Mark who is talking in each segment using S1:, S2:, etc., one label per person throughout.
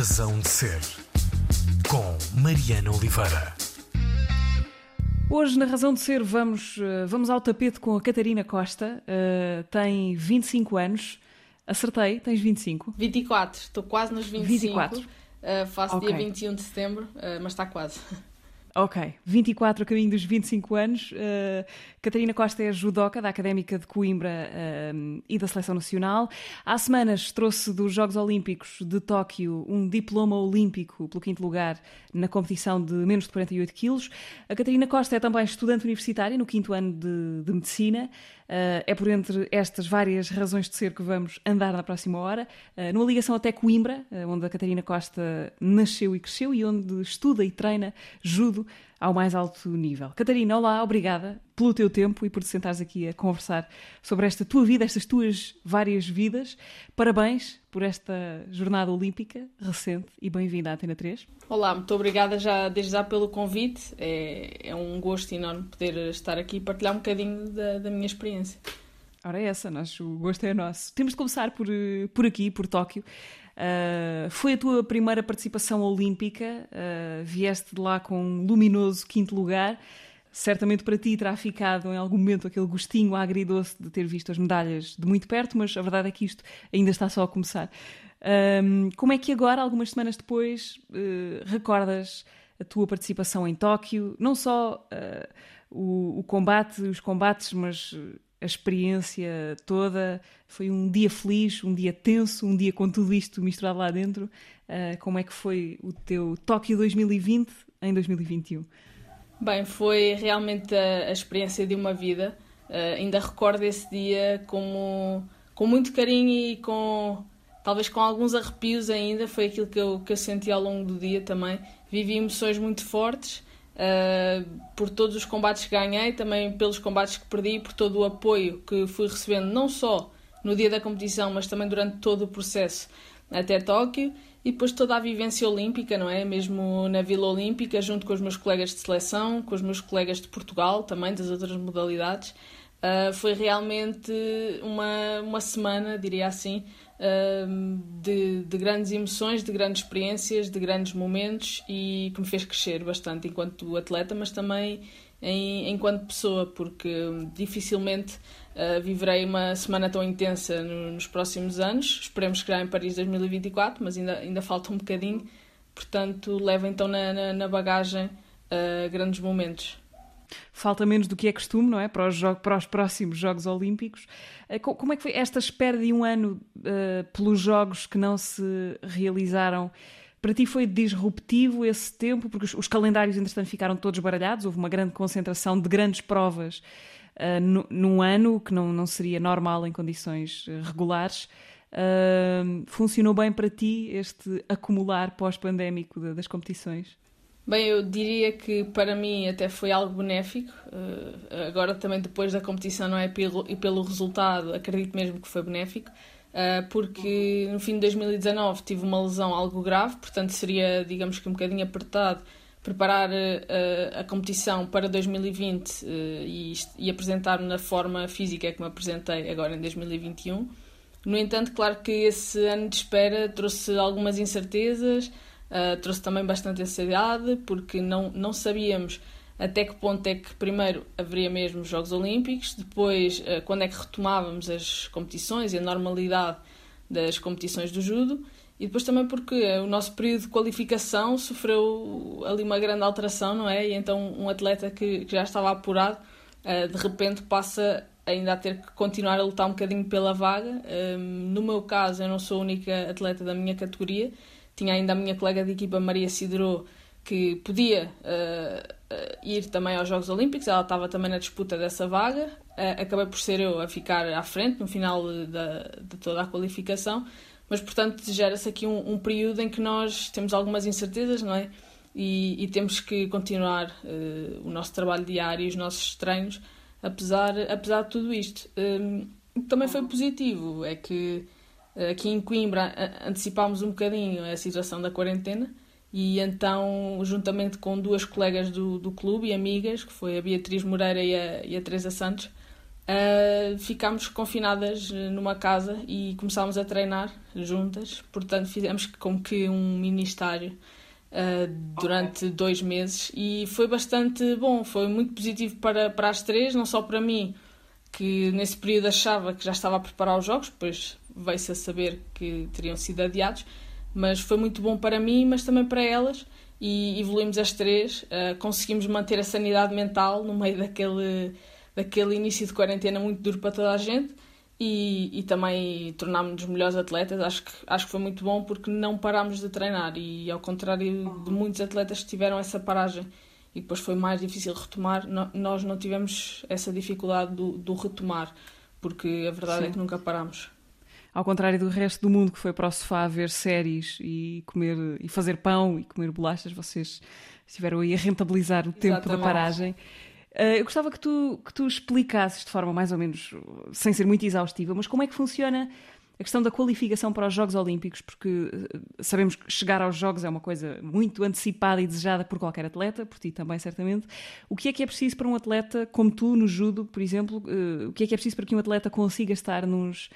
S1: Razão de Ser, com Mariana Oliveira.
S2: Hoje, na Razão de Ser, vamos, eh, vamos ao tapete com a Catarina Costa. Uh, tem 25 anos. Acertei, tens 25?
S3: 24, estou quase nos 25. 24. Uh, faço okay. dia 21 de setembro, uh, mas está quase.
S2: Ok, 24 a caminho dos 25 anos. Uh, Catarina Costa é judoca da Académica de Coimbra uh, e da Seleção Nacional. Há semanas trouxe dos Jogos Olímpicos de Tóquio um diploma olímpico pelo quinto lugar na competição de menos de 48 quilos. A Catarina Costa é também estudante universitária no quinto ano de, de Medicina. Uh, é por entre estas várias razões de ser que vamos andar na próxima hora, uh, numa ligação até Coimbra, uh, onde a Catarina Costa nasceu e cresceu e onde estuda e treina judo ao mais alto nível. Catarina, olá, obrigada pelo teu tempo e por te sentares aqui a conversar sobre esta tua vida, estas tuas várias vidas. Parabéns por esta jornada olímpica recente e bem-vinda à Antena 3.
S3: Olá, muito obrigada já desde já pelo convite. É, é um gosto enorme poder estar aqui e partilhar um bocadinho da, da minha experiência.
S2: Ora, é essa, nós, o gosto é nosso. Temos de começar por, por aqui, por Tóquio. Uh, foi a tua primeira participação olímpica, uh, vieste de lá com um luminoso quinto lugar. Certamente para ti terá ficado em algum momento aquele gostinho agridoce de ter visto as medalhas de muito perto, mas a verdade é que isto ainda está só a começar. Uh, como é que agora, algumas semanas depois, recordas a tua participação em Tóquio? Não só o, o combate, os combates, mas a experiência toda. Foi um dia feliz, um dia tenso, um dia com tudo isto misturado lá dentro. Uh, como é que foi o teu Tóquio 2020 em 2021?
S3: Bem, foi realmente a, a experiência de uma vida. Uh, ainda recordo esse dia como, com muito carinho e com talvez com alguns arrepios ainda. Foi aquilo que eu, que eu senti ao longo do dia também. Vivi emoções muito fortes uh, por todos os combates que ganhei, também pelos combates que perdi, por todo o apoio que fui recebendo, não só no dia da competição, mas também durante todo o processo até Tóquio e depois toda a vivência olímpica, não é? Mesmo na Vila Olímpica, junto com os meus colegas de seleção, com os meus colegas de Portugal, também das outras modalidades. Uh, foi realmente uma, uma semana, diria assim, de, de, grandes emoções, de grandes experiências, de grandes momentos e que me fez crescer bastante enquanto atleta, mas também em, enquanto pessoa, porque dificilmente uh, viverei uma semana tão intensa nos próximos anos. Esperemos que já em Paris 2024, mas ainda, ainda falta um bocadinho. Portanto, leva então na, na, na bagagem uh, grandes momentos
S2: falta menos do que é costume, não é? Para os, para os próximos Jogos Olímpicos. Eh, como é que foi esta espera de um ano uh, pelos Jogos que não se realizaram? Para ti foi disruptivo esse tempo? Porque os, os calendários, entretanto, ficaram todos baralhados, houve uma grande concentração de grandes provas uh, no, num ano, que não, não seria normal em condições regulares. Uh, funcionou bem para ti este acumular pós-pandémico das competições?
S3: Bem, eu diria que para mim até foi algo benéfico. Uh, agora também depois da competição não é pelo, e pelo resultado, acredito mesmo que foi benéfico. Uh, porque no fim de 2019 tive uma lesão algo grave, portanto seria, digamos que um bocadinho apertado preparar uh, a competição para 2020 e, e apresentar-me na forma física que me apresentei agora em 2021. No entanto, claro que esse ano de espera trouxe algumas incertezas, Uh, trouxe também bastante ansiedade, porque não, não sabíamos até que ponto é que primeiro haveria mesmo os Jogos Olímpicos, depois uh, quando é que retomávamos as competições e a normalidade das competições do judo, e depois também porque o nosso período de qualificação sofreu ali uma grande alteração, não é? E então um atleta que, que já estava apurado, uh, de repente passa ainda a ter que continuar a lutar um bocadinho pela vaga. no meu caso, eu não sou a única atleta da minha categoria, tinha ainda a minha colega de equipa Maria Cidro que podia uh, uh, ir também aos Jogos Olímpicos, ela estava também na disputa dessa vaga. Uh, acabei por ser eu a ficar à frente no final de, de toda a qualificação, mas portanto gera-se aqui um, um, período em que nós temos algumas incertezas, não é? E, e temos que continuar o nosso trabalho diário e os nossos treinos, apesar, apesar de tudo isto. Um, também foi positivo, é que Aqui em Coimbra antecipámos um bocadinho a situação da quarentena e então, juntamente com duas colegas do, do clube e amigas, que foi a Beatriz Moreira e a, e a Teresa Santos, uh, ficámos confinadas numa casa e começámos a treinar juntas. Portanto, fizemos como que um ministério uh, durante okay. dois meses e foi bastante bom, foi muito positivo para, para as três, não só para mim, que nesse período achava que já estava a preparar os jogos, depois veio-se a saber que teriam sido adiados, mas foi muito bom para mim, mas também para elas e evoluímos as três, uh, conseguimos manter a sanidade mental no meio daquele, daquele início de quarentena muito duro para toda a gente e, e também tornámos-nos melhores atletas. Acho que, acho que foi muito bom porque não parámos de treinar e, ao contrário de muitos atletas que tiveram essa paragem e depois foi mais difícil retomar, no, nós não tivemos essa dificuldade do, do retomar, porque a verdade é Sim. é que nunca parámos.
S2: Ao contrário do resto do mundo que foi para o sofá ver séries e comer e fazer pão e comer bolachas, vocês estiveram aí a rentabilizar o tempo Exatamente. da paragem. Uh, eu gostava que tu, que tu explicasses de forma mais ou menos, sem ser muito exaustiva, mas como é que funciona a questão da qualificação para os Jogos Olímpicos, porque eh, sabemos que chegar aos Jogos é uma coisa muito antecipada e desejada por qualquer atleta, por ti também, certamente. O que é que é preciso para um atleta, como tu, no judo, por exemplo, uh, o que é que é preciso para que um atleta consiga estar nos,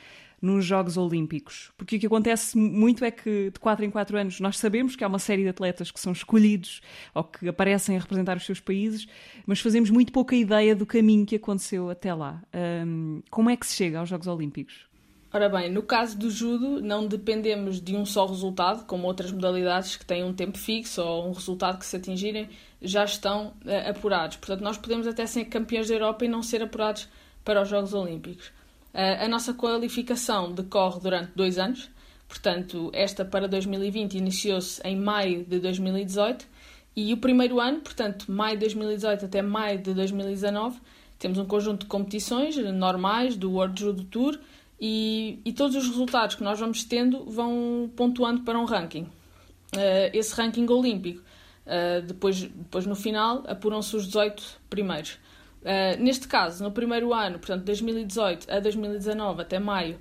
S2: nos Jogos Olímpicos. Porque o que acontece muito é que de 4 em 4 anos nós sabemos que há uma série de atletas que são escolhidos ou que aparecem a representar os seus países, mas fazemos muito pouca ideia do caminho que aconteceu até lá. Um, como é que se chega aos Jogos Olímpicos?
S3: Ora bem, no caso do judo, não dependemos de um só resultado, como outras modalidades que têm um tempo fixo ou um resultado que se atingirem já estão uh, apurados. Portanto, nós podemos até ser campeões da Europa e não ser apurados para os Jogos Olímpicos. Uh, a nossa qualificação decorre durante dois anos, portanto, esta para 2020 iniciou-se em maio de 2018 e o primeiro ano, portanto, maio de 2018 até maio de 2019, temos um conjunto de competições normais do World Judo Tour e, e, todos os resultados que nós vamos tendo vão pontuando para um ranking. Uh, esse ranking olímpico, uh, depois, depois no final, apuram-se os 18 primeiros. Uh, neste caso, no primeiro ano, portanto, 2018 a 2019, até maio,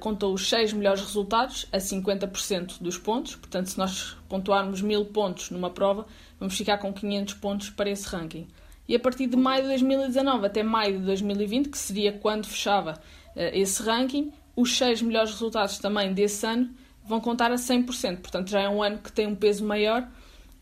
S3: contou os 6 melhores resultados a 50% dos pontos. Portanto, se nós pontuarmos 1000 pontos numa prova, vamos ficar com 500 pontos para esse ranking. E a partir de maio de 2019 até maio de 2020, que seria quando fechava eh, esse ranking. Os seis melhores resultados também desse ano vão contar a 100%, portanto já é um ano que tem um peso maior.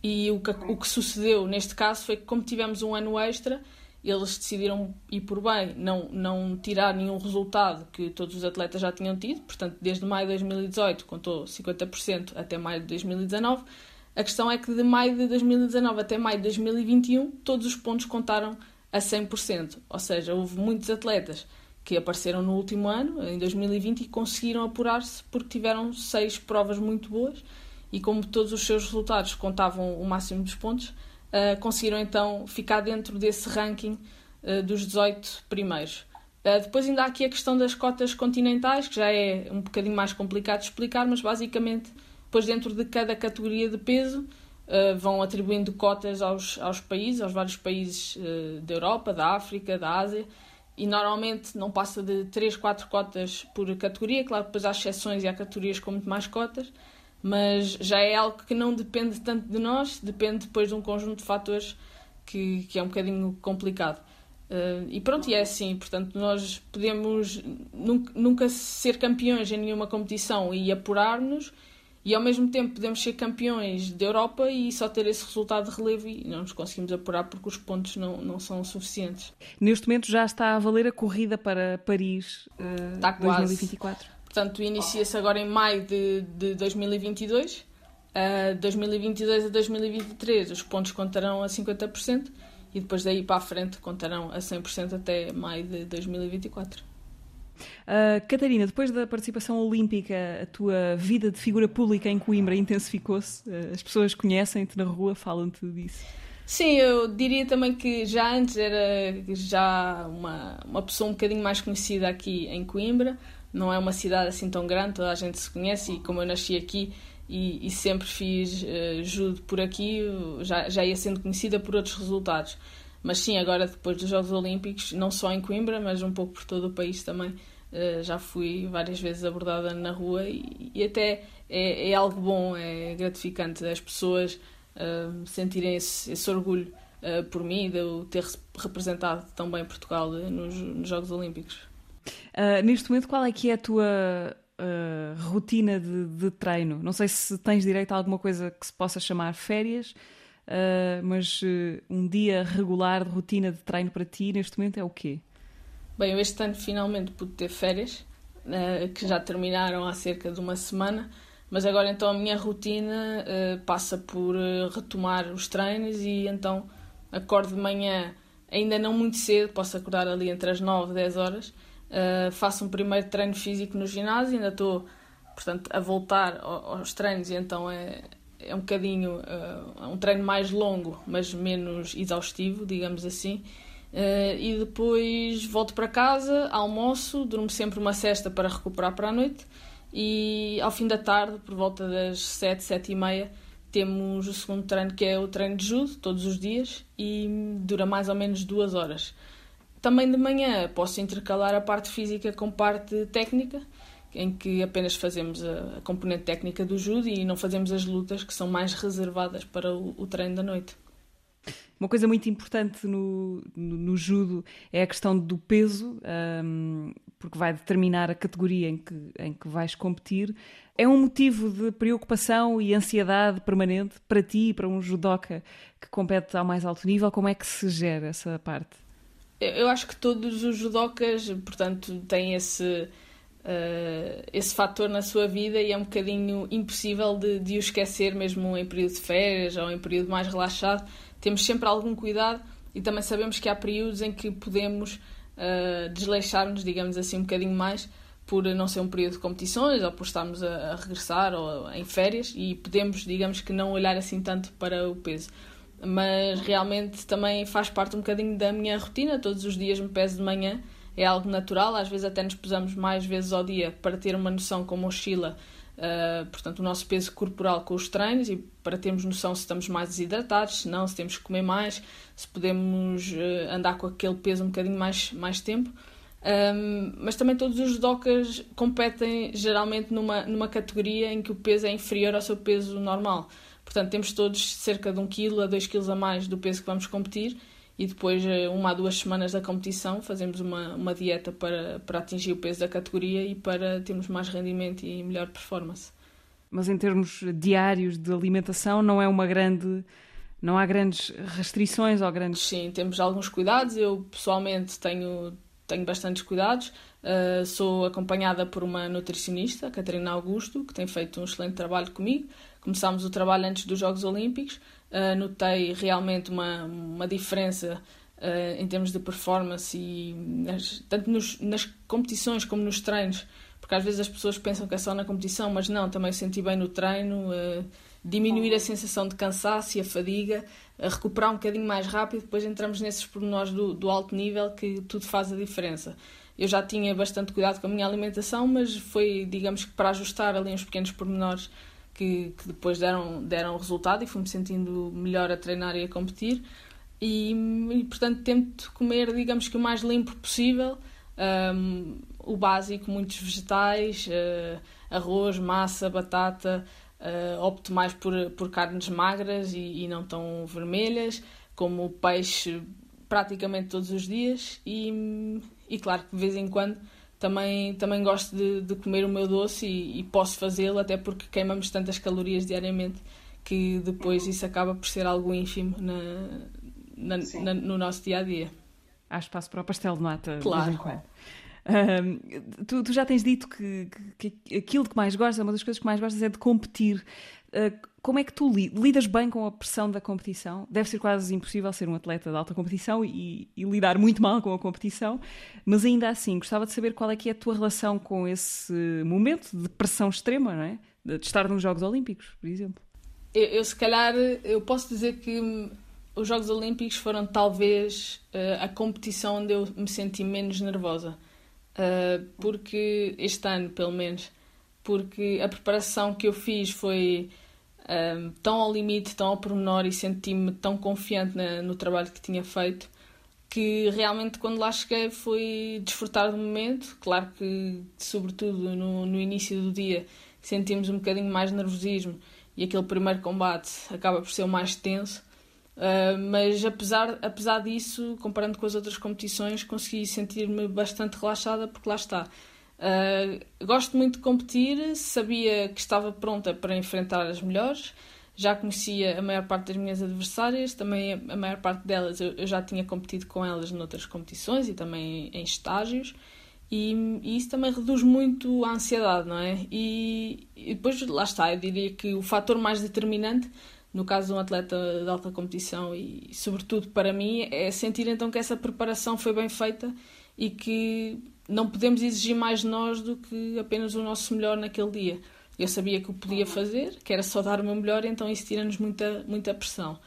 S3: E o que, o que sucedeu neste caso foi que, como tivemos um ano extra, eles decidiram ir por bem, não, não tirar nenhum resultado que todos os atletas já tinham tido, portanto, desde maio de 2018 contou 50% até maio de 2019. A questão é que de maio de 2019 até maio de 2021, todos os pontos contaram a 100%, ou seja, houve muitos atletas que apareceram no último ano, em 2020, e conseguiram apurar-se porque tiveram seis provas muito boas e, como todos os seus resultados contavam o máximo dos pontos, uh, conseguiram então ficar dentro desse ranking uh, dos 18 primeiros. Uh, depois ainda há aqui a questão das cotas continentais, que já é um bocadinho mais complicado de explicar, mas basicamente, depois dentro de cada categoria de peso, vão atribuindo cotas aos, aos países, aos vários países da Europa, da África, da Ásia, e normalmente não passa de 3, 4 cotas por categoria. Claro, depois há exceções e há categorias com muito mais cotas, mas já é algo que não depende tanto de nós, depende depois de um conjunto de fatores que, que é um bocadinho complicado. Uh, e pronto, e é assim, portanto, nós podemos nunca, nunca ser campeões em nenhuma competição e apurar-nos e ao mesmo tempo podemos ser campeões da Europa e só ter esse resultado de relevo e não nos conseguimos apurar porque os pontos não, não são suficientes.
S2: Neste momento já está a valer a corrida para Paris uh, está 2024?
S3: Portanto, inicia-se agora em maio de, de 2022. Uh, 2022 a 2023 os pontos contarão a 50% e depois daí para a frente contarão a 100% até maio de 2024.
S2: Uh, Catarina, depois da participação olímpica, a tua vida de figura pública em Coimbra intensificou-se? Uh, as pessoas conhecem-te na rua, falam-te disso?
S3: Sim, eu diria também que já antes era já uma, uma pessoa um bocadinho mais conhecida aqui em Coimbra. Não é uma cidade assim tão grande, toda a gente se conhece e como eu nasci aqui e, e sempre fiz uh, judo por aqui, já, já ia sendo conhecida por outros resultados. Mas sim, agora depois dos Jogos Olímpicos, não só em Coimbra, mas um pouco por todo o país também, uh, já fui várias vezes abordada na rua e, até é, é, algo bom, é gratificante as pessoas uh, sentirem esse, esse, orgulho por mim de eu ter representado tão bem Portugal nos, nos Jogos Olímpicos.
S2: Uh, neste momento, qual é que é a tua uh, rotina de, de, treino? Não sei se tens direito a alguma coisa que se possa chamar férias, uh, mas um dia regular de rotina de treino para ti neste momento é o quê?
S3: Bem, eu este ano finalmente pude ter férias, que já terminaram há cerca de uma semana, mas agora então a minha rotina passa por retomar os treinos e então acordo de manhã ainda não muito cedo, posso acordar ali entre as 9 e 10 horas, Uh, faço um primeiro treino físico no ginásio, ainda estou, portanto, a voltar aos treinos, e então é, é um bocadinho uh, um treino mais longo, mas menos exaustivo, digamos assim. Uh, e depois volto para casa, almoço, durmo sempre uma cesta para recuperar para a noite e ao fim da tarde, por volta das 7, 7 e meia, temos o segundo treino que é o treino de judo, todos os dias, e dura mais ou menos duas horas. Também de manhã posso intercalar a parte física com parte técnica, em que apenas fazemos a, componente técnica do judo e não fazemos as lutas que são mais reservadas para o, o treino da noite.
S2: Uma coisa muito importante no, no, no judo é a questão do peso, um, porque vai determinar a categoria em que, em que vais competir. É um motivo de preocupação e ansiedade permanente para ti e para um judoca que compete ao mais alto nível? Como é que se gera essa parte?
S3: Eu acho que todos os judocas, portanto, têm esse, uh, esse fator na sua vida e é um bocadinho impossível de, de o esquecer, mesmo em período de férias ou em período mais relaxado. Temos sempre algum cuidado e também sabemos que há períodos em que podemos uh, desleixar-nos, digamos assim, um bocadinho mais por não ser um período de competições ou por estarmos a, a regressar ou em férias e podemos, digamos que, não olhar assim tanto para o peso mas realmente também faz parte um bocadinho da minha rotina. Todos os dias me peso de manhã, é algo natural. Às vezes até nos pesamos mais vezes ao dia para ter uma noção como oscila, uh, portanto, o nosso peso corporal com os treinos e para termos noção se estamos mais desidratados, se não, se temos que comer mais, se podemos uh, andar com aquele peso um bocadinho mais, mais tempo. Um, mas também todos os docas competem geralmente numa, numa categoria em que o peso é inferior ao seu peso normal. Portanto, temos todos cerca de 1 kg a 2 kg a mais do peso que vamos competir e depois, eh, uma a duas semanas da competição, fazemos uma, uma dieta para, para atingir o peso da categoria e para termos mais rendimento e melhor performance.
S2: Mas em termos diários de alimentação, não é uma grande. Não há grandes restrições ou grandes.
S3: Sim, temos alguns cuidados. Eu pessoalmente tenho, tenho bastantes cuidados. Uh, sou acompanhada por uma nutricionista, Catarina Augusto, que tem feito um excelente trabalho comigo começámos o trabalho antes dos Jogos Olímpicos, uh, notei realmente uma, uma diferença uh, em termos de performance e nas, tanto nos, nas competições como nos treinos, porque às vezes as pessoas pensam que é só na competição, mas não, também senti bem no treino, uh, diminuir a sensação de cansaço e a fadiga, recuperar um bocadinho mais rápido, depois entramos nesses pormenores do, do alto nível que tudo faz a diferença. Eu já tinha bastante cuidado com a minha alimentação, mas foi, digamos que para ajustar ali uns pequenos pormenores que, que depois deram, deram resultado e fui-me sentindo melhor a treinar e a competir. E, e, portanto tento comer, digamos que o mais limpo possível, um, o básico, muitos vegetais, uh, arroz, massa, batata, uh, opto mais por, por carnes magras e, e, não tão vermelhas, como peixe praticamente todos os dias e, e claro que de vez em quando também, também gosto de, de comer o meu doce e, e posso fazê-lo, até porque queimamos tantas calorias diariamente que depois isso acaba por ser algo ínfimo na, na, na, no nosso dia a dia.
S2: Há espaço para o pastel de nata.
S3: Claro.
S2: Um, tu, tu, já tens dito que, que, que, aquilo que mais gostas, uma das coisas que mais gostas é de competir. Uh, como é que tu lidas bem com a pressão da competição? Deve ser quase impossível ser um atleta de alta competição e, e, lidar muito mal com a competição, mas ainda assim, gostava de saber qual é que é a tua relação com esse momento de pressão extrema, não é? De estar nos Jogos Olímpicos, por exemplo.
S3: Eu, eu se calhar, eu posso dizer que os Jogos Olímpicos foram talvez uh, a competição onde eu me senti menos nervosa. Uh, porque este ano, pelo menos, porque a preparação que eu fiz foi um, tão ao limite, tão ao pormenor e senti-me tão confiante na, no trabalho que tinha feito que realmente quando lá cheguei foi desfrutar do momento. Claro que, sobretudo no, no início do dia, sentimos um bocadinho mais nervosismo e aquele primeiro combate acaba por ser o mais tenso, Uh, mas apesar, apesar disso, comparando com as outras competições, consegui sentir-me bastante relaxada porque lá está. Uh, gosto muito de competir, sabia que estava pronta para enfrentar as melhores, já conhecia a maior parte das minhas adversárias, também a maior parte delas eu, eu já tinha competido com elas noutras competições e também em estágios. E, e, isso também reduz muito a ansiedade, não é? E, e, depois, lá está, eu diria que o fator mais determinante no caso de um atleta de alta competição e, sobretudo para mim, é sentir então que essa preparação foi bem feita e que não podemos exigir mais de nós do que apenas o nosso melhor naquele dia. Eu sabia que o podia fazer, que era só dar o meu melhor, então isso tira-nos muita, muita pressão.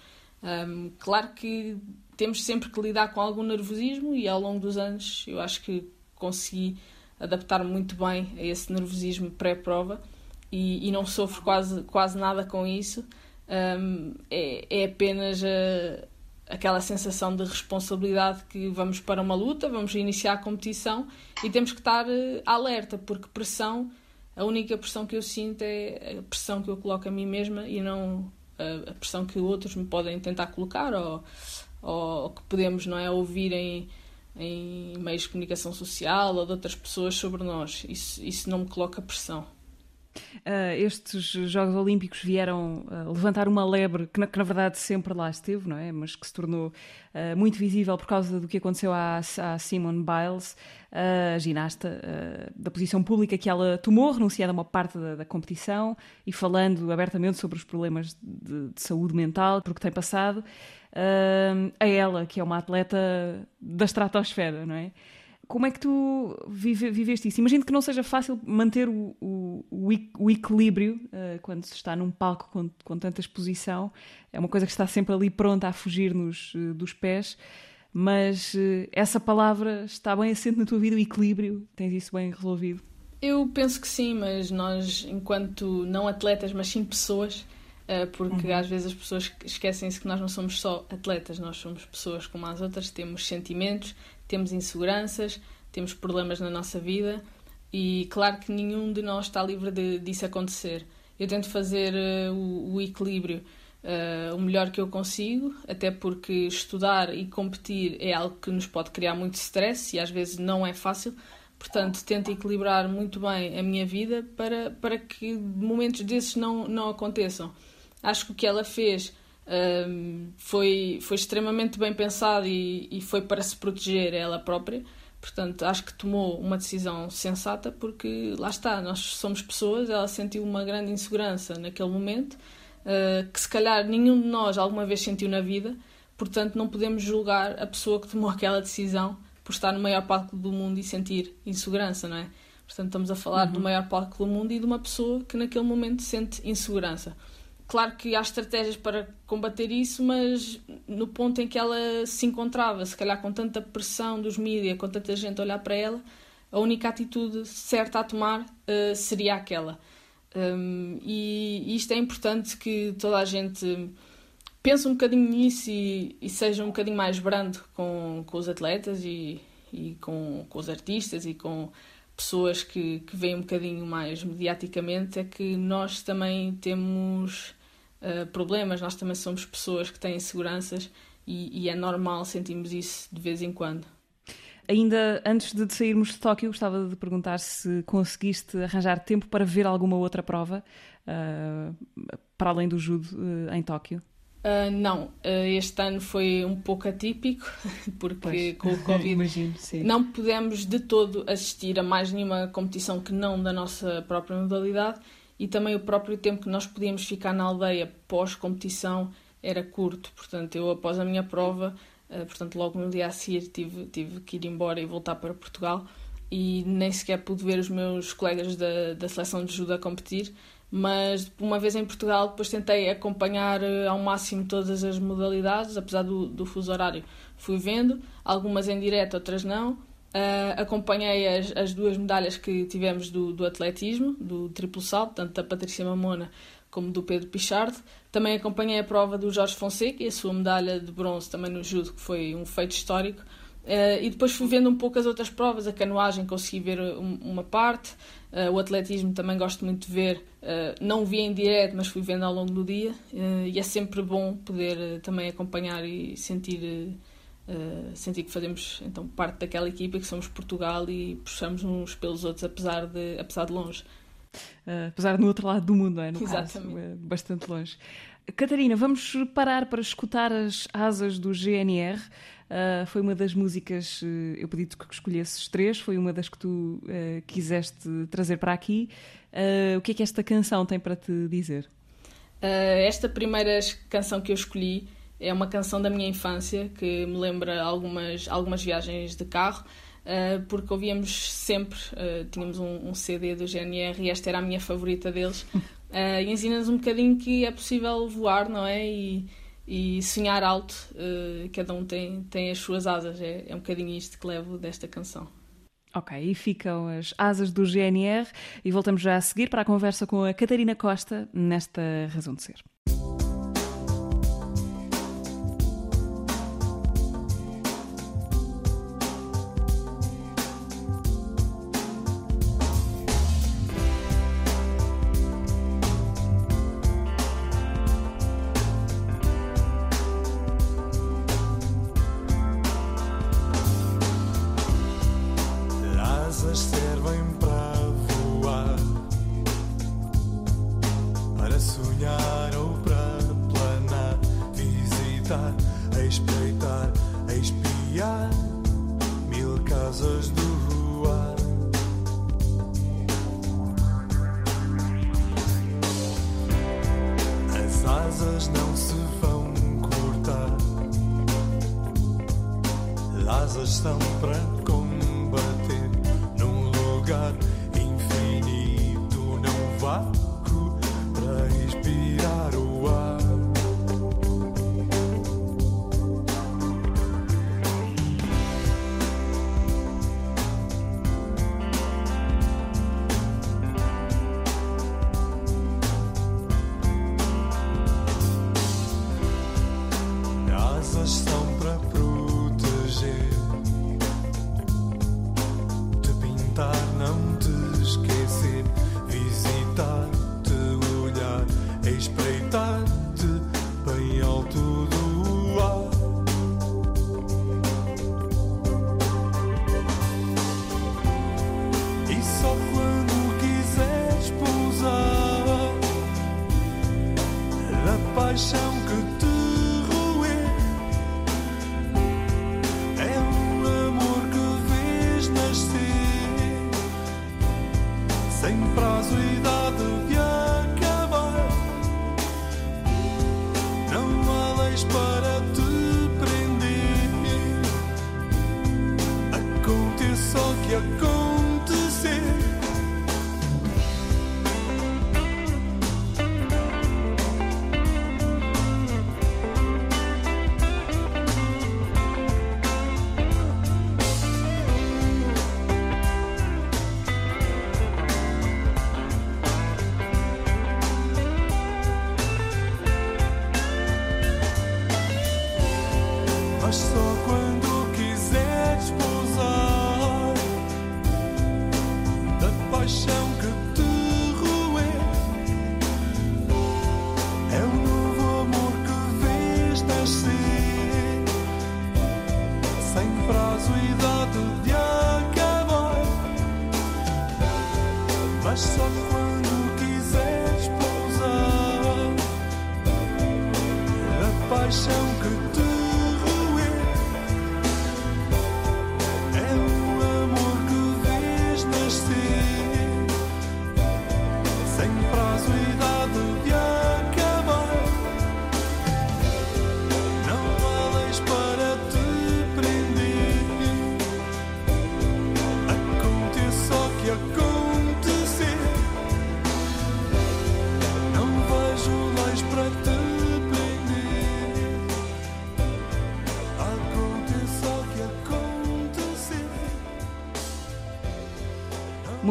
S3: Um, claro que temos sempre que lidar com algum nervosismo e ao longo dos anos eu acho que consegui adaptar muito bem a esse nervosismo pré-prova e, e, não sofro quase, quase nada com isso um, é, é apenas a, aquela sensação de responsabilidade que vamos para uma luta, vamos iniciar a competição e temos que estar uh, alerta, porque pressão, a única pressão que eu sinto é a pressão que eu coloco a mim mesma e não a, a pressão que outros me podem tentar colocar ou, ou que podemos não é, ouvir em, em meios de comunicação social ou de outras pessoas sobre nós. Isso, isso não me coloca pressão.
S2: Uh, estes Jogos Olímpicos vieram uh, levantar uma lebre que na, que na, verdade sempre lá esteve, não é? Mas que se tornou uh, muito visível por causa do que aconteceu à, à Simone Biles, a ginasta, da posição pública que ela tomou, renunciando a uma parte da, da competição e falando abertamente sobre os problemas de, de saúde mental, por que tem passado, a ela, que é uma atleta da estratosfera, não é? Como é que tu vive, viveste isso? Imagino que não seja fácil manter o, o, o equilíbrio uh, quando se está num palco com, com, tanta exposição. É uma coisa que está sempre ali pronta a fugir-nos uh, dos pés. Mas uh, essa palavra está bem assente na tua vida, o equilíbrio? Tens isso bem resolvido?
S3: Eu penso que sim, mas nós, enquanto não atletas, mas sim pessoas, porque uhum. às vezes as pessoas esquecem-se que nós não somos só atletas, nós somos pessoas como as outras, temos sentimentos, temos inseguranças, temos problemas na nossa vida e claro que nenhum de nós está livre de, disso acontecer. Eu tento fazer uh, o, o, equilíbrio uh, o melhor que eu consigo, até porque estudar e competir é algo que nos pode criar muito stress e às vezes não é fácil. Portanto, tento equilibrar muito bem a minha vida para, para que momentos desses não, não aconteçam. Acho que o que ela fez um, foi, foi extremamente bem pensado e, e foi para se proteger ela própria. Portanto, acho que tomou uma decisão sensata porque lá está, nós somos pessoas, ela sentiu uma grande insegurança naquele momento, uh, que se calhar nenhum de nós alguma vez sentiu na vida, portanto não podemos julgar a pessoa que tomou aquela decisão por estar no maior palco do mundo e sentir insegurança, não é? Portanto, estamos a falar uhum. do maior palco do mundo e de uma pessoa que naquele momento sente insegurança. Claro que há estratégias para combater isso, mas no ponto em que ela se encontrava, se calhar com tanta pressão dos mídias, com tanta gente a olhar para ela, a única atitude certa a tomar uh, seria aquela. Um, e, isto é importante que toda a gente pense um bocadinho nisso e, e seja um bocadinho mais brando com, com os atletas e, e com, com os artistas e com pessoas que, que veem um bocadinho mais mediaticamente, é que nós também temos uh, problemas, nós também somos pessoas que têm inseguranças e, e é normal sentirmos isso de vez em quando.
S2: Ainda antes de sairmos de Tóquio, gostava de perguntar se conseguiste arranjar tempo para ver alguma outra prova uh, para além do judo uh, em Tóquio.
S3: Uh, não, uh, este ano foi um pouco atípico, porque pois. com o Covid
S2: Imagino,
S3: não pudemos de todo assistir a mais nenhuma competição que não da nossa própria modalidade e também o próprio tempo que nós podíamos ficar na aldeia pós-competição era curto. Portanto, eu após a minha prova, uh, portanto, logo no dia a seguir tive, tive que ir embora e voltar para Portugal e nem sequer pude ver os meus colegas da, da seleção de judo a competir, mas uma vez em Portugal depois tentei acompanhar uh, ao máximo todas as modalidades, apesar do, do fuso horário. Fui vendo, algumas em direto, outras não, Uh, acompanhei as, as, duas medalhas que tivemos do, do, atletismo, do triplo salto, tanto da Patrícia Mamona como do Pedro Pichard. Também acompanhei a prova do Jorge Fonseca e a sua medalha de bronze também no judo, que foi um feito histórico. Uh, e depois fui vendo um pouco as outras provas, a canoagem consegui ver um, uma parte, uh, o atletismo também gosto muito de ver, uh, não vi em direto, mas fui vendo ao longo do dia e é sempre bom poder também acompanhar e sentir, sentir que fazemos então parte daquela equipa, que somos Portugal e puxamos uns pelos outros apesar de, apesar de longe.
S4: apesar de no outro lado do mundo, é? No
S3: Exatamente.
S4: Caso, bastante longe. Catarina, vamos parar para escutar as asas do GNR. Uh, foi uma das músicas, uh, eu pedi-te que escolhesses três, foi uma das que tu uh, quiseste trazer para aqui. o que é que esta canção tem para te dizer?
S3: esta primeira canção que eu escolhi é uma canção da minha infância que me lembra algumas, algumas viagens de carro. porque ouvíamos sempre, tínhamos um, um, CD do GNR e esta era a minha favorita deles. e ensina-nos um bocadinho que é possível voar, não é? E, e sonhar alto, uh, cada um tem, tem as suas asas. É, é um bocadinho isto que levo desta canção.
S4: Ok, e ficam as asas do GNR e voltamos já a seguir para a conversa com a Catarina Costa nesta Razão de Ser.
S2: cordas não se vão cortar, asas estão. para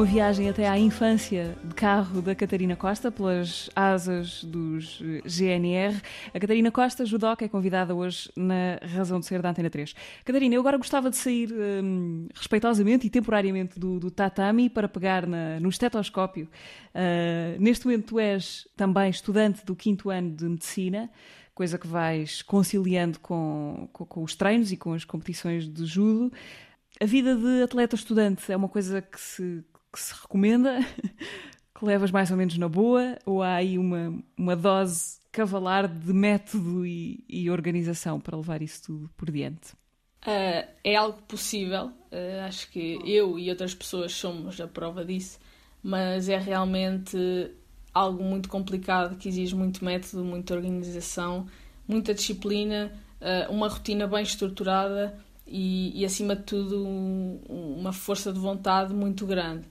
S2: viagem até à infância de carro da Catarina Costa, pelas asas dos GNR. A Catarina Costa, judoca, é convidada hoje na Razão de Ser da Antena 3. Catarina, eu agora gostava de sair hum, respeitosamente e temporariamente do, do tatami para pegar na, no estetoscópio. Uh, neste momento tu és também estudante do quinto ano de Medicina, coisa que vais conciliando com, com, com os treinos e com as competições de judo. A vida de atleta estudante é uma coisa que se, que se recomenda, que levas mais ou menos na boa, ou há aí uma, uma dose cavalar de método e, e organização para levar isso tudo por diante?
S3: Uh, é algo possível, uh, acho que eu e outras pessoas somos a prova disso, mas é realmente algo muito complicado que exige muito método, muita organização, muita disciplina, uh, uma rotina bem estruturada e, e acima de tudo, um, uma força de vontade muito grande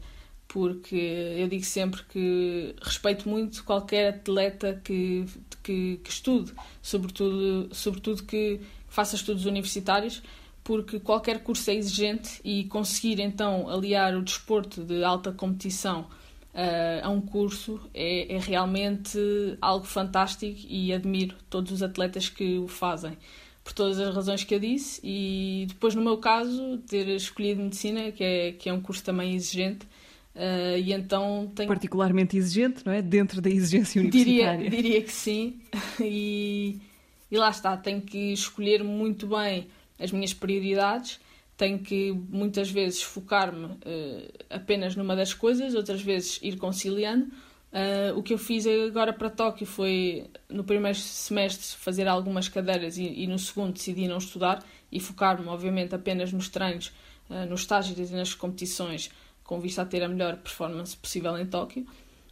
S3: porque eu digo sempre que respeito muito qualquer atleta que, que, que estude, sobretudo, sobretudo que faça estudos universitários, porque qualquer curso é exigente e conseguir então aliar o desporto de alta competição uh, a um curso é, é, realmente algo fantástico e admiro todos os atletas que o fazem. Por todas as razões que eu disse, e depois, no meu caso, ter escolhido medicina, que é, que é um curso também exigente, Uh, e então tenho...
S2: Particularmente exigente, não é? Dentro da exigência universitária.
S3: Diria, diria que sim. E, e lá está, tenho que escolher muito bem as minhas prioridades, tenho que muitas vezes focar-me uh, apenas numa das coisas, outras vezes ir conciliando. Uh, o que eu fiz agora para Tóquio foi, no primeiro semestre, fazer algumas cadeiras e, e no segundo decidi não estudar e focar-me, obviamente, apenas nos treinos, nos estágios e nas competições com vista a ter a melhor performance possível em Tóquio.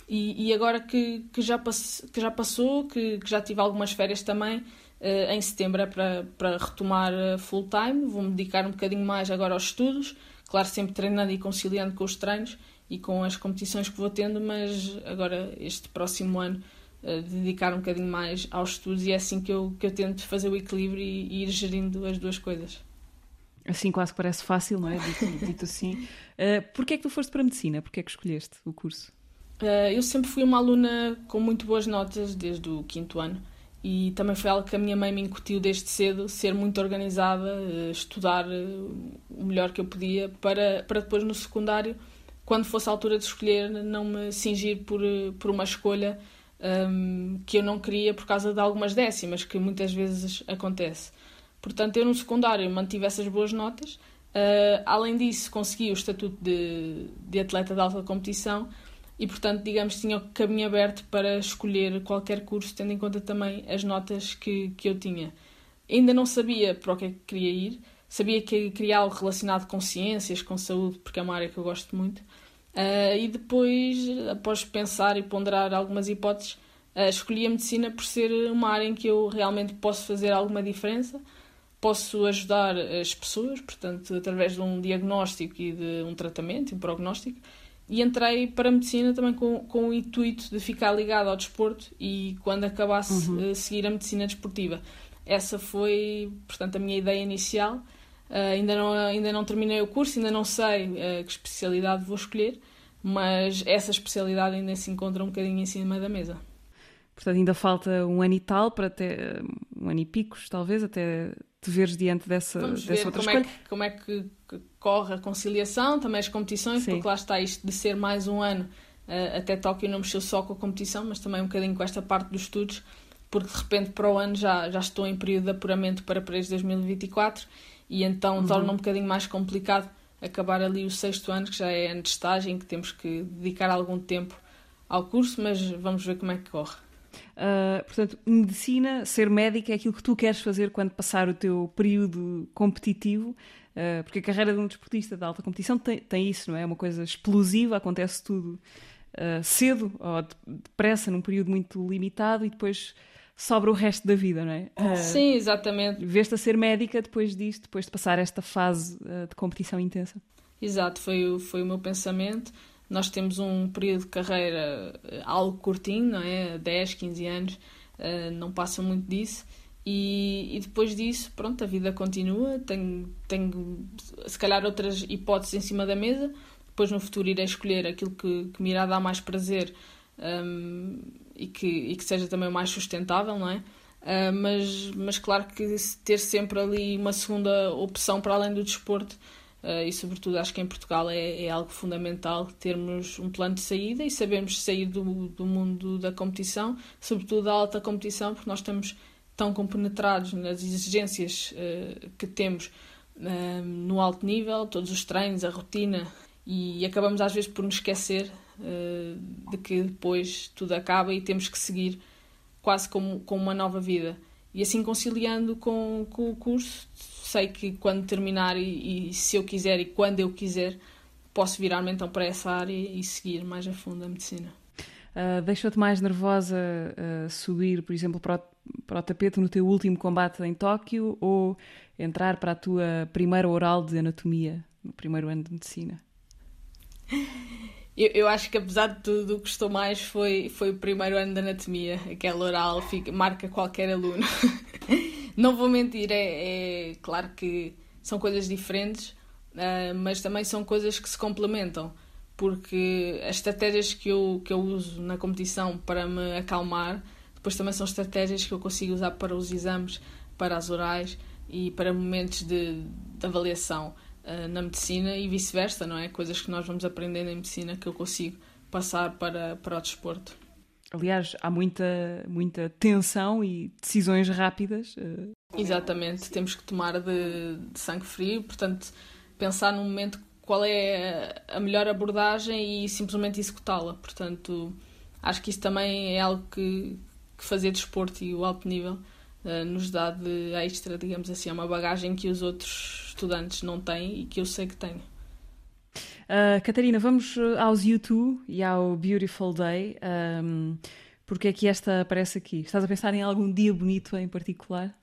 S3: E, e agora que, que, já pass, que já passou, que, que já tive algumas férias também, uh, em setembro é para, para retomar uh, full time. Vou-me dedicar um bocadinho mais agora aos estudos, claro, sempre treinando e conciliando com os treinos e com as competições que vou tendo, mas agora este próximo ano uh, dedicar um bocadinho mais aos estudos e é assim que eu, que eu tento fazer o equilíbrio e, e ir gerindo as duas coisas.
S2: Assim quase que parece fácil, não é? Dito, dito assim. Uh, Porquê é que tu foste para a medicina? Porquê é que escolheste o curso?
S3: Uh, eu sempre fui uma aluna com muito boas notas desde o quinto ano e também foi algo que a minha mãe me incutiu desde cedo, ser muito organizada, uh, estudar o melhor que eu podia para, para depois no secundário, quando fosse a altura de escolher, não me cingir por, por uma escolha um, que eu não queria por causa de algumas décimas, que muitas vezes acontece. Portanto, eu no secundário mantive essas boas notas. Uh, além disso, consegui o estatuto de, de atleta de alta competição e, portanto, digamos, tinha o caminho aberto para escolher qualquer curso, tendo em conta também as notas que, que eu tinha. Ainda não sabia para o que é que queria ir, sabia que queria algo relacionado com ciências, com saúde, porque é uma área que eu gosto muito. Uh, e depois, após pensar e ponderar algumas hipóteses, uh, escolhi a medicina por ser uma área em que eu realmente posso fazer alguma diferença posso ajudar as pessoas, portanto, através de um diagnóstico e de um tratamento, um prognóstico, e entrei para a medicina também com, com o intuito de ficar ligado ao desporto e quando acabasse uhum. uh, seguir a medicina desportiva. Essa foi, portanto, a minha ideia inicial. Uh, ainda, não, ainda não terminei o curso, ainda não sei uh, que especialidade vou escolher, mas essa especialidade ainda se encontra um bocadinho em cima da mesa.
S2: Portanto, ainda falta um ano e tal para até um ano e picos, talvez, até te veres diante dessa,
S3: Vamos
S2: dessa
S3: ver
S2: outra
S3: como
S2: escolha.
S3: É que, como é que, corre a conciliação, também as competições, Sim. porque lá está isto de ser mais um ano uh, até Tóquio não mexeu só com a competição, mas também um bocadinho com esta parte dos estudos, porque de repente para o ano já, já estou em período de apuramento para Paris 2024 e então uhum. torna um bocadinho mais complicado acabar ali o sexto ano, que já é ano de estágio, em que temos que dedicar algum tempo ao curso, mas vamos ver como é que corre.
S2: Uh, portanto, medicina, ser médica é aquilo que tu queres fazer quando passar o teu período competitivo, uh, porque a carreira de um desportista de alta competição tem, tem isso, não é? É uma coisa explosiva, acontece tudo uh, cedo ou depressa, num período muito limitado e depois sobra o resto da vida, não é?
S3: Sim, exatamente.
S2: Veste a ser médica depois disto, depois de passar esta fase de competição intensa.
S3: Exato, foi, foi o meu pensamento. Nós temos um período de carreira eh, algo curtinho, não é? 10, 15 anos, eh, não passa muito disso. E, e, depois disso, pronto, a vida continua. Tenho, tenho se calhar outras hipóteses em cima da mesa, depois no futuro irei escolher aquilo que, que me irá dar mais prazer um, e, que, e que seja também mais sustentável, não é? Uh, mas, mas claro que ter sempre ali uma segunda opção para além do desporto e sobretudo acho que em Portugal é, é, algo fundamental termos um plano de saída e sabermos sair do, do mundo da competição, sobretudo da alta competição, porque nós estamos tão compenetrados nas exigências uh, que temos no alto nível, todos os treinos, a rotina, e acabamos às vezes por nos esquecer de que depois tudo acaba e temos que seguir quase como, como uma nova vida. E assim conciliando com, com o curso, sei que quando terminar e, e, se eu quiser e quando eu quiser, posso virar-me então para essa área e seguir mais a fundo a medicina.
S2: Uh, Deixa-te mais nervosa uh, subir, por exemplo, para o, para o tapete no teu último combate em Tóquio ou entrar para a tua primeira oral de anatomia no primeiro ano de medicina?
S3: Eu, eu, acho que apesar de tudo, o que gostou mais foi, foi o primeiro ano de anatomia. Aquela oral fica, marca qualquer aluno. Não vou mentir, é, é, claro que são coisas diferentes, uh, mas também são coisas que se complementam. Porque as estratégias que eu, que eu uso na competição para me acalmar, depois também são estratégias que eu consigo usar para os exames, para as orais e para momentos de, de avaliação. Eh, na medicina e vice-versa, não é? Coisas que nós vamos aprendendo em medicina que eu consigo passar para, para o desporto.
S2: Aliás, há muita, muita tensão e decisões rápidas. Uh...
S3: Exatamente, temos que tomar de, de, sangue frio, portanto, pensar no momento qual é a melhor abordagem e simplesmente executá-la. Portanto, acho que isso também é algo que, que fazer desporto e o alto nível uh, nos dá de extra, digamos assim, é uma bagagem que os outros estudantes não têm e que eu sei que tenho.
S2: Uh, Catarina, vamos uh, aos U2 e ao Beautiful Day. Um, porque é que esta aparece aqui? Estás a pensar em algum dia bonito em particular?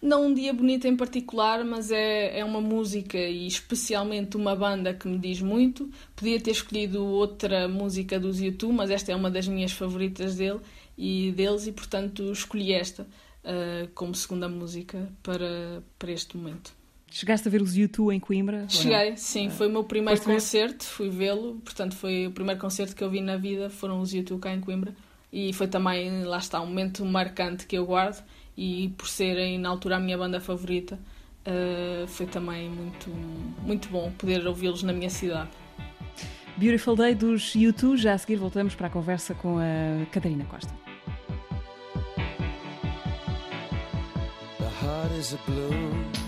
S3: Não um dia bonito em particular, mas é, é uma música e especialmente uma banda que me diz muito. Podia ter escolhido outra música dos YouTube, mas esta é uma das minhas favoritas dele e deles e portanto escolhi esta uh, como segunda música para, para este momento.
S2: Chegaste a ver os YouTube em Coimbra?
S3: Cheguei, sim, foi o meu primeiro concerto, fui vê-lo, portanto foi o primeiro concerto que eu vi na vida, foram os YouTube cá em Coimbra e foi também, lá está, um momento marcante que eu guardo e por serem na altura a minha banda favorita, uh, foi também muito, muito bom poder ouvi-los na minha cidade.
S2: Beautiful Day dos YouTube, já a seguir voltamos para a conversa com a Catarina Costa. The heart is a blue.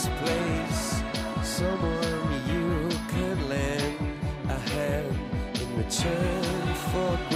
S2: this place. Someone you could lend a hand in return for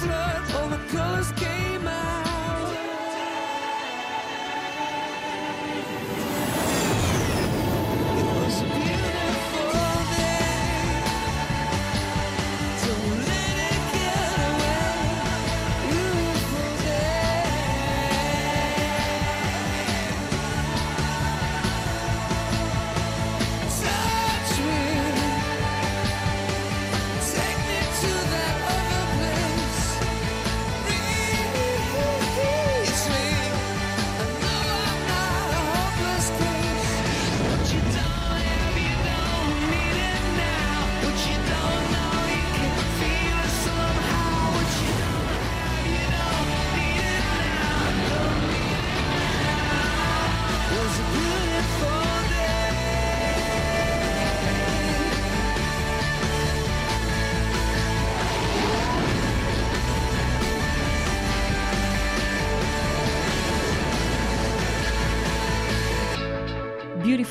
S5: flood,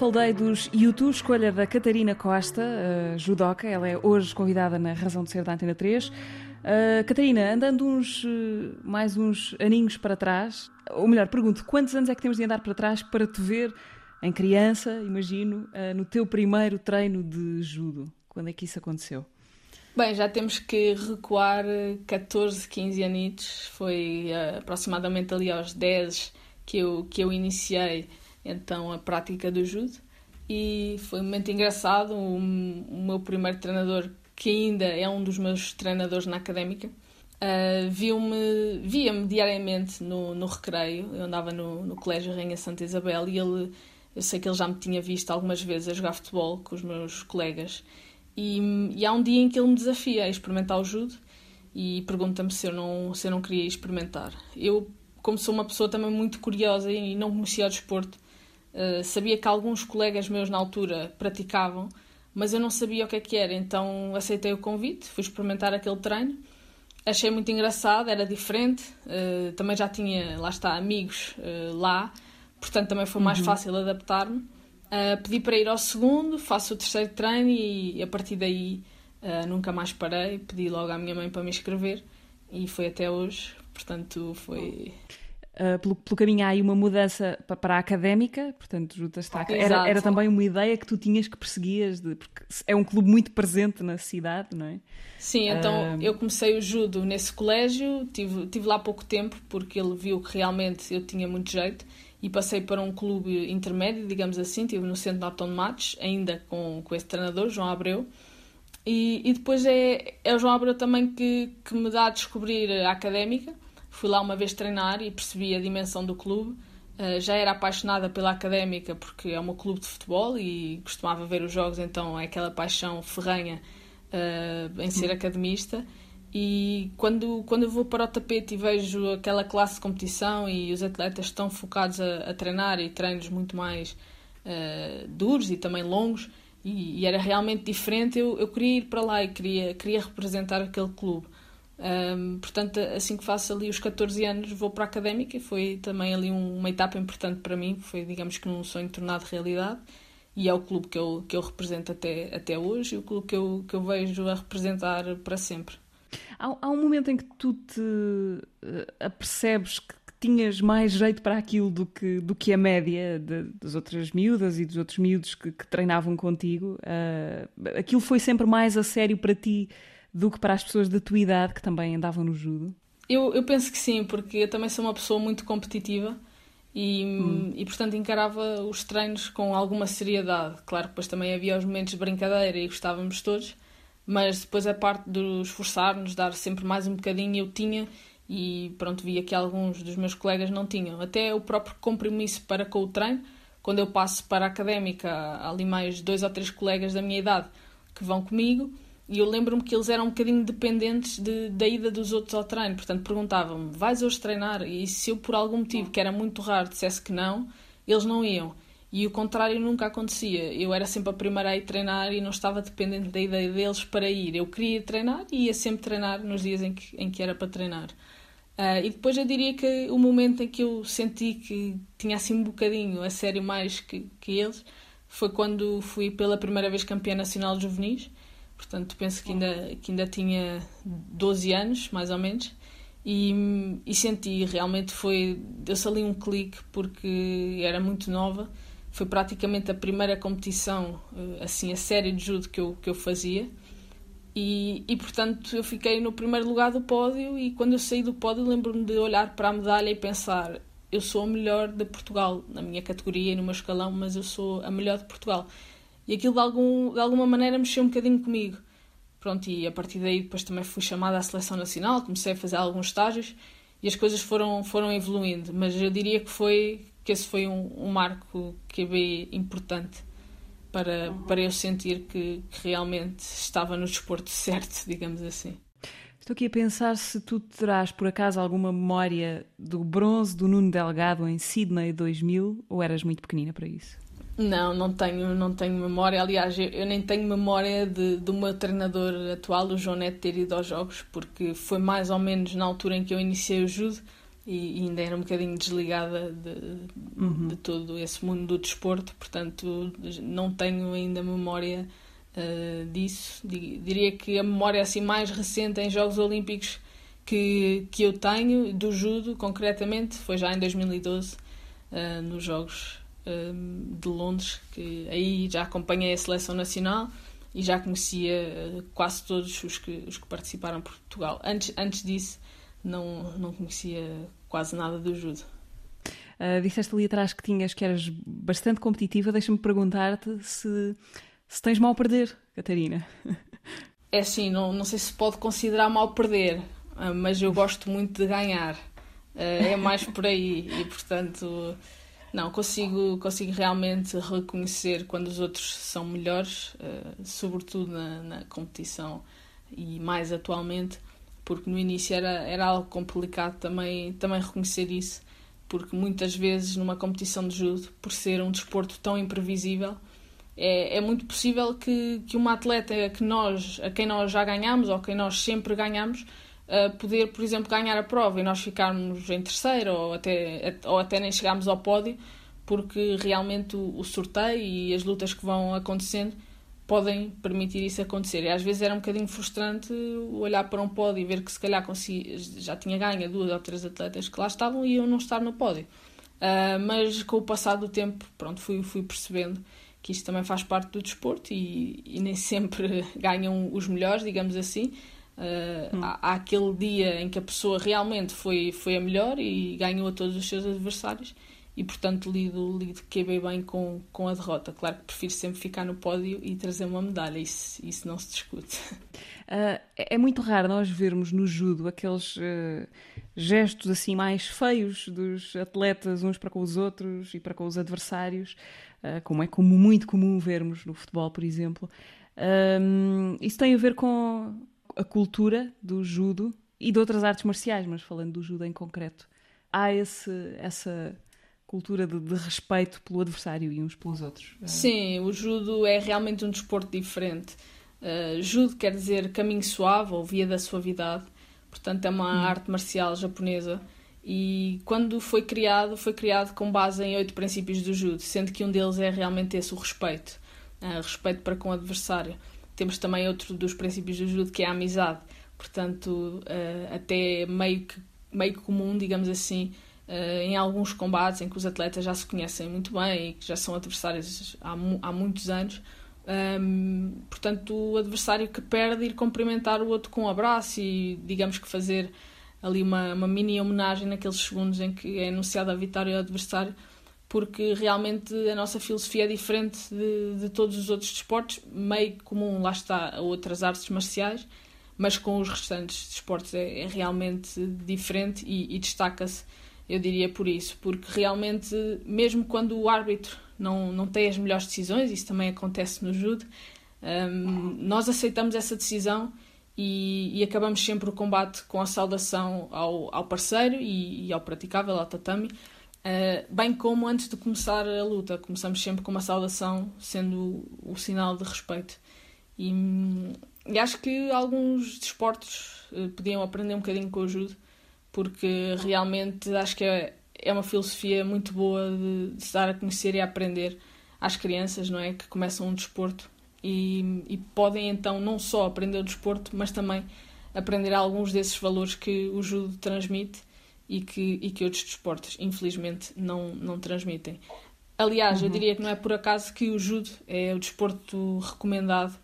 S5: Day
S2: dos YouTube, escolha da Catarina Costa, uh, judoca. Ela é hoje convidada na Razão de Ser da Antena 3. Uh, Catarina, andando uns, uh, mais uns aninhos para trás, ou melhor, pergunto, quantos anos é que temos de andar para trás para te ver em criança, imagino, uh, no teu primeiro treino de judo? Quando é que isso aconteceu?
S3: Bem, já temos que recuar eh, 14, 15 anitos. Foi eh, aproximadamente ali aos 10 que eu, que eu iniciei então a prática do judo. E foi um momento engraçado. O, o meu primeiro treinador, que ainda é um dos meus treinadores na académica, uh, viu-me, via-me diariamente no, no recreio. Eu andava no, no Colégio Rainha Santa Isabel e ele, eu sei que ele já me tinha visto algumas vezes a jogar futebol com os meus colegas. E, e há um dia em que ele me desafia a experimentar o judo e pergunta-me se eu não se eu não queria experimentar. Eu, como sou uma pessoa também muito curiosa e não conhecia o desporto, uh, sabia que alguns colegas meus na altura praticavam, mas eu não sabia o que é que era, então aceitei o convite, fui experimentar aquele treino. Achei muito engraçado, era diferente, uh, também já tinha, lá está, amigos uh, lá, portanto também foi mais uhum. fácil adaptar-me. Pedi para ir ao segundo, faço o terceiro treino e a partir daí nunca mais parei. Pedi logo à minha mãe para me inscrever e foi até hoje. Portanto, foi.
S2: Uh, pelo, pelo, caminho há aí uma mudança para a académica, portanto, Juta está era, era também uma ideia que tu tinhas que perseguias, de, porque é um clube muito presente na cidade, não é?
S3: Sim, então uh... eu comecei o judo nesse colégio, tive, tive lá pouco tempo, porque ele viu que realmente eu tinha muito jeito e passei para um clube intermédio, digamos assim, estive no centro de Norton Matos, ainda com, com esse treinador, João Abreu. E, e depois é, é o João Abreu também que, que me dá a descobrir a académica. Fui lá uma vez treinar e percebi a dimensão do clube. Uh, já era apaixonada pela académica porque é um clube de futebol e costumava ver os jogos, então é aquela paixão ferrenha uh, em ser academista. E quando, quando eu vou para o tapete e vejo aquela classe de competição e os atletas estão focados a, a treinar e treinos muito mais uh, duros e também longos, e, e, era realmente diferente, eu, eu queria ir para lá e queria, queria representar aquele clube. Um, portanto, assim que faço ali os 14 anos, vou para a académica e foi também ali um, uma etapa importante para mim. Foi, digamos que, um sonho tornado realidade. E é o clube que eu, que eu represento até, até hoje e o clube que eu, que eu vejo a representar para sempre.
S2: Há, há, um momento em que tu te uh, apercebes que, que, tinhas mais jeito para aquilo do que, do que a média de, das outras miúdas e dos outros miúdos que, que treinavam contigo. Uh, aquilo foi sempre mais a sério para ti do que para as pessoas da tua idade que também andavam no judo?
S3: Eu, eu penso que sim, porque eu também sou uma pessoa muito competitiva e, hum. e portanto encarava os treinos com alguma seriedade. Claro que depois também havia os momentos de brincadeira e gostávamos todos, mas depois a parte de esforçar-nos, dar sempre mais um bocadinho, eu tinha e pronto, via que alguns dos meus colegas não tinham. Até o próprio compromisso para com o treino, quando eu passo para a académica, há ali mais dois ou três colegas da minha idade que vão comigo e eu lembro-me que eles eram um bocadinho dependentes de, da ida dos outros ao treino, portanto perguntavam-me: vais hoje treinar? E se eu por algum motivo, que era muito raro, dissesse que não, eles não iam. E o contrário nunca acontecia. Eu era sempre a primeira a ir treinar e não estava dependente da ideia deles para ir. Eu queria treinar e ia sempre treinar nos dias em que, em que era para treinar. Uh, e depois eu diria que o momento em que eu senti que tinha assim um bocadinho a sério mais que, que eles foi quando fui pela primeira vez campeã nacional de juvenis. Portanto, penso que ainda, que ainda tinha 12 anos, mais ou menos. E, e senti, realmente foi. Deu-se ali um clique porque era muito nova. Foi praticamente a primeira competição, eh, assim, a série de judo que eu, que eu fazia. E, e, portanto eu fiquei no primeiro lugar do pódio e quando eu saí do pódio lembro-me de olhar para a medalha e pensar eu sou a melhor de Portugal na minha categoria e no meu escalão mas eu sou a melhor de Portugal e aquilo de, algum, de alguma maneira mexeu um bocadinho comigo pronto e a partir daí depois também fui chamada à seleção nacional comecei a fazer alguns estágios e as coisas foram foram evoluindo mas eu diria que foi que esse foi um, um marco que é bem importante para, para eu sentir que, que, realmente estava no desporto certo, digamos assim.
S2: Estou aqui a pensar se tu terás por acaso alguma memória do bronze do Nuno Delgado em Sydney 2000 ou eras muito pequenina para isso?
S3: Não, não tenho, não tenho memória. Aliás, eu, eu nem tenho memória de, do meu treinador atual, o João Neto, ter ido aos jogos, porque foi mais ou menos na altura em que eu iniciei o judo e, ainda era um bocadinho desligada de, uhum. de, todo esse mundo do desporto, portanto não tenho ainda memória uh, disso. Diria que a memória assim mais recente em Jogos Olímpicos que, que eu tenho do judo, concretamente, foi já em 2012, uh, nos Jogos uh, de Londres, que aí já acompanhei a seleção nacional e já conhecia quase todos os que, os que participaram por Portugal. Antes, antes disso, não, não conhecia quase nada do judo.
S2: Uh, disseste ali atrás que tinhas que eras bastante competitiva. Deixa-me perguntar-te se, se tens mal a perder, Catarina.
S3: É assim, não, não sei se pode considerar mal perder, uh, mas eu gosto muito de ganhar. Uh, é mais por aí e, portanto, não, consigo, consigo realmente reconhecer quando os outros são melhores, sobretudo na, na competição e mais atualmente porque no início era, era algo complicado também, também reconhecer isso, porque muitas vezes numa competição de judo, por ser um desporto tão imprevisível, é, é muito possível que, que uma atleta que nós, a quem nós já ganhamos ou a quem nós sempre ganhamos, uh, poder, por exemplo, ganhar a prova e nós ficarmos em terceiro ou até, ou até nem chegarmos ao pódio, porque realmente o, o sorteio e as lutas que vão acontecendo podem permitir isso acontecer. E às vezes era um bocadinho frustrante olhar para um pódio e ver que se calhar consegui, já tinha ganho duas ou três atletas que lá estavam e eu não estar no pódio. Uh, mas com o passar do tempo, pronto, fui, fui percebendo que isto também faz parte do desporto e, e nem sempre ganham os melhores, digamos assim. Uh, hum. há, há, aquele dia em que a pessoa realmente foi, foi a melhor e ganhou a todos os seus adversários e portanto lido, lido que bem, bem com, com a derrota. Claro que prefiro sempre ficar no pódio e trazer uma medalha, isso, isso não se discute.
S2: Uh, é muito raro nós vermos no judo aqueles uh, gestos assim mais feios dos atletas uns para com os outros e para com os adversários, uh, como é como muito comum vermos no futebol, por exemplo. isso tem a ver com a cultura do judo e de outras artes marciais, mas falando do judo em concreto. Há esse, essa cultura de, de, respeito pelo adversário e uns pelos outros.
S3: Sim, o judo é realmente um desporto diferente. Uh, judo quer dizer caminho suave ou via da suavidade, portanto é uma hum. arte marcial japonesa e quando foi criado, foi criado com base em oito princípios do judo, sendo que um deles é realmente esse, o respeito. Uh, respeito para com o adversário. Temos também outro dos princípios do judo que é a amizade, portanto uh, até meio que meio comum, digamos assim, uh, em alguns combates em que os atletas já se conhecem muito bem e que já são adversários há, há muitos anos. Um, portanto, o adversário que perde ir cumprimentar o outro com um abraço e, digamos que, fazer ali uma, uma mini homenagem naqueles segundos em que é anunciada a vitória ao adversário, porque realmente a nossa filosofia é diferente de, de todos os outros desportos, meio comum, lá está, a outras artes marciais, mas com os restantes desportos é, é realmente diferente e, e destaca-se eu diria por isso, porque realmente, mesmo quando o árbitro não, não tem as melhores decisões, isso também acontece no judo, um, nós aceitamos essa decisão e, e, acabamos sempre o combate com a saudação ao, ao parceiro e, e, ao praticável, ao tatami, Uh, bem como antes de começar a luta. Começamos sempre com uma saudação, sendo o, o sinal de respeito. E, e acho que alguns desportos uh, podiam aprender um bocadinho com o judo, porque realmente acho que é, é uma filosofia muito boa de, de se dar a conhecer e a aprender às crianças, não é? Que começam um desporto e, e podem então não só aprender o desporto, mas também aprender alguns desses valores que o judo transmite e que, e que outros desportos, infelizmente, não, não transmitem. Aliás, eu diria que não é por acaso que o judo é o desporto recomendado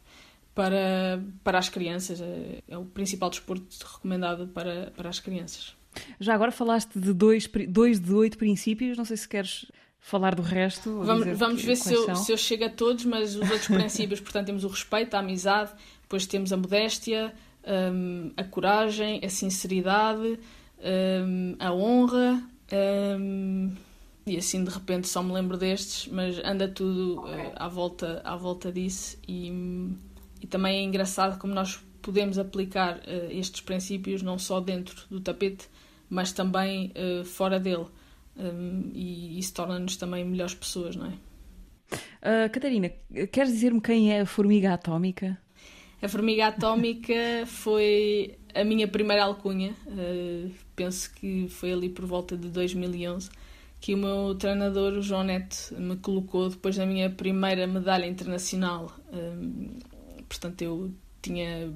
S3: para, para as crianças, é, é o principal desporto recomendado para, para as crianças.
S2: Já agora falaste de dois, dois de oito princípios, não sei se queres falar do resto.
S3: Vamos, vamos
S2: que-
S3: ver se eu, se eu chego a todos, mas os outros princípios, portanto, temos o respeito, a amizade, depois temos a modéstia, hum, a coragem, a sinceridade, hum, a honra, hum, e assim de repente só me lembro destes, mas anda tudo eh, à, volta, à volta disso, e, e também é engraçado como nós podemos aplicar eh, estes princípios não só dentro do tapete, mas também eh, fora dele. Hum, e isso torna-nos também melhores pessoas, não é?
S2: Ah, Catarina, queres dizer-me quem é a formiga atómica?
S3: A formiga atómica foi a minha primeira alcunha. Uh, penso que foi ali por volta de 2011 que o meu treinador, o João Neto, me colocou depois da minha primeira medalha internacional. Um, portanto, eu tinha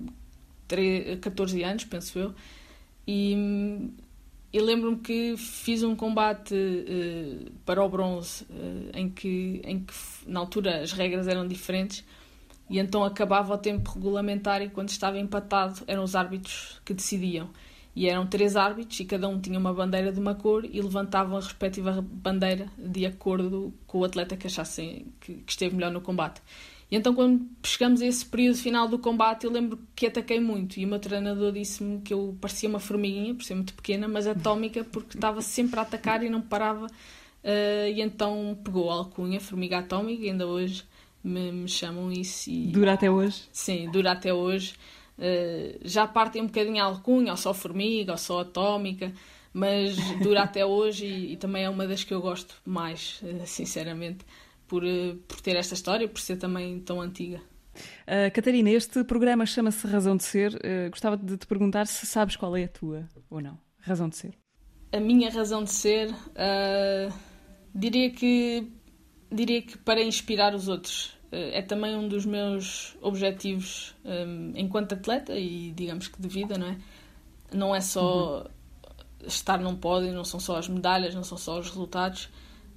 S3: tre- 14 anos, penso eu, e, e lembro-me que fiz um combate eh, para o bronze eh, em, que, em que na altura as regras eram diferentes e então acabava o tempo regulamentar e quando estava empatado eram os árbitros que decidiam. E eram três árbitros e cada um tinha uma bandeira de uma cor e levantavam a respectiva bandeira de acordo com o atleta que achassem que, que esteve melhor no combate. E então, quando chegamos a esse período final do combate, eu lembro que ataquei muito. E o meu treinador disse-me que eu parecia uma formiguinha, por ser muito pequena, mas atómica, porque estava sempre a atacar e não parava. Uh, e então pegou a alcunha, formiga atómica, ainda hoje me, me chamam isso. E,
S2: Dura até hoje?
S3: Sim, dura até hoje. Uh, já partem um bocadinho a alcunha, ou só formiga, ou só atómica, mas dura até hoje e, e também é uma das que eu gosto mais, uh, sinceramente, por, uh, por ter esta história por ser também tão antiga.
S2: Catarina, este programa chama-se Razão de Ser. Gostava de te perguntar se sabes qual é a tua ou não. Razão de ser.
S3: A minha razão de ser, diria que diria que para inspirar os outros. Uh, é também um dos meus objetivos um, enquanto atleta e digamos que de vida, não é? Não é só estar num pódio, não são só as medalhas, não são só os resultados,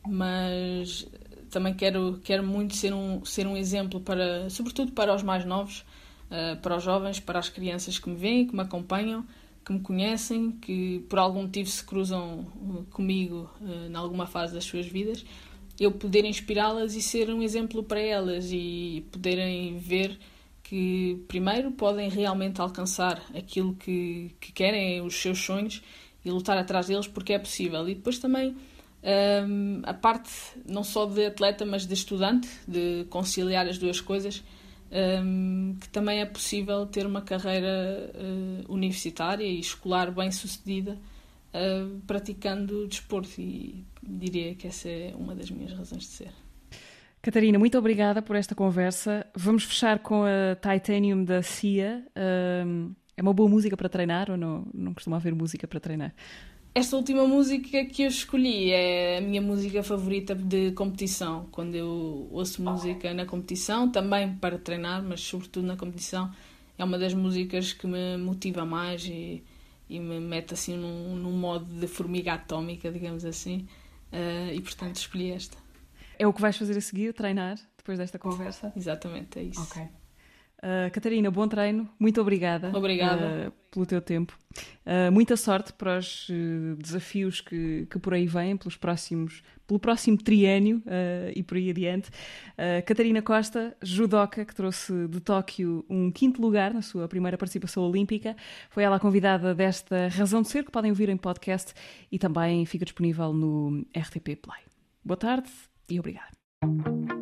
S3: mas também quero, quero muito ser um, ser um exemplo para, sobretudo para os mais novos, uh, para os jovens, para as crianças que me veem, que me acompanham, que me conhecem, que por algum motivo se cruzam uh, comigo uh, em alguma fase das suas vidas, eu poder inspirá-las e ser um exemplo para elas e poderem ver que primeiro podem realmente alcançar aquilo que, que querem, os seus sonhos e lutar atrás deles porque é possível. E depois também um, a parte não só de atleta, mas de estudante, de conciliar as duas coisas, um, que também é possível ter uma carreira uh, universitária e escolar bem sucedida uh, praticando desporto. E diria que essa é uma das minhas razões de ser.
S2: Catarina, muito obrigada por esta conversa. Vamos fechar com a Titanium da Cia. Um, é uma boa música para treinar ou não, não costuma haver música para treinar?
S3: Esta última música que eu escolhi é a minha música favorita de competição. Quando eu ouço música na competição, também para treinar, mas sobretudo na competição, é uma das músicas que me motiva mais e, e me mete assim num, num modo de formiga atómica, digamos assim. Uh, e portanto escolhi esta.
S2: É o que vais fazer a seguir, treinar, depois desta conversa?
S3: Exatamente, é isso.
S2: Ok. Uh, Catarina, bom treino, muito obrigada,
S3: Obrigada.
S2: uh, pelo teu tempo. Uh, muita sorte para os desafios que, que por aí vêm, pelos próximos, pelo próximo triênio e por aí adiante. Catarina Costa, judoca, que trouxe de Tóquio um quinto lugar na sua primeira participação olímpica. Foi ela a convidada desta Razão de Ser, que podem ouvir em podcast e também fica disponível no RTP Play. Boa tarde e obrigada.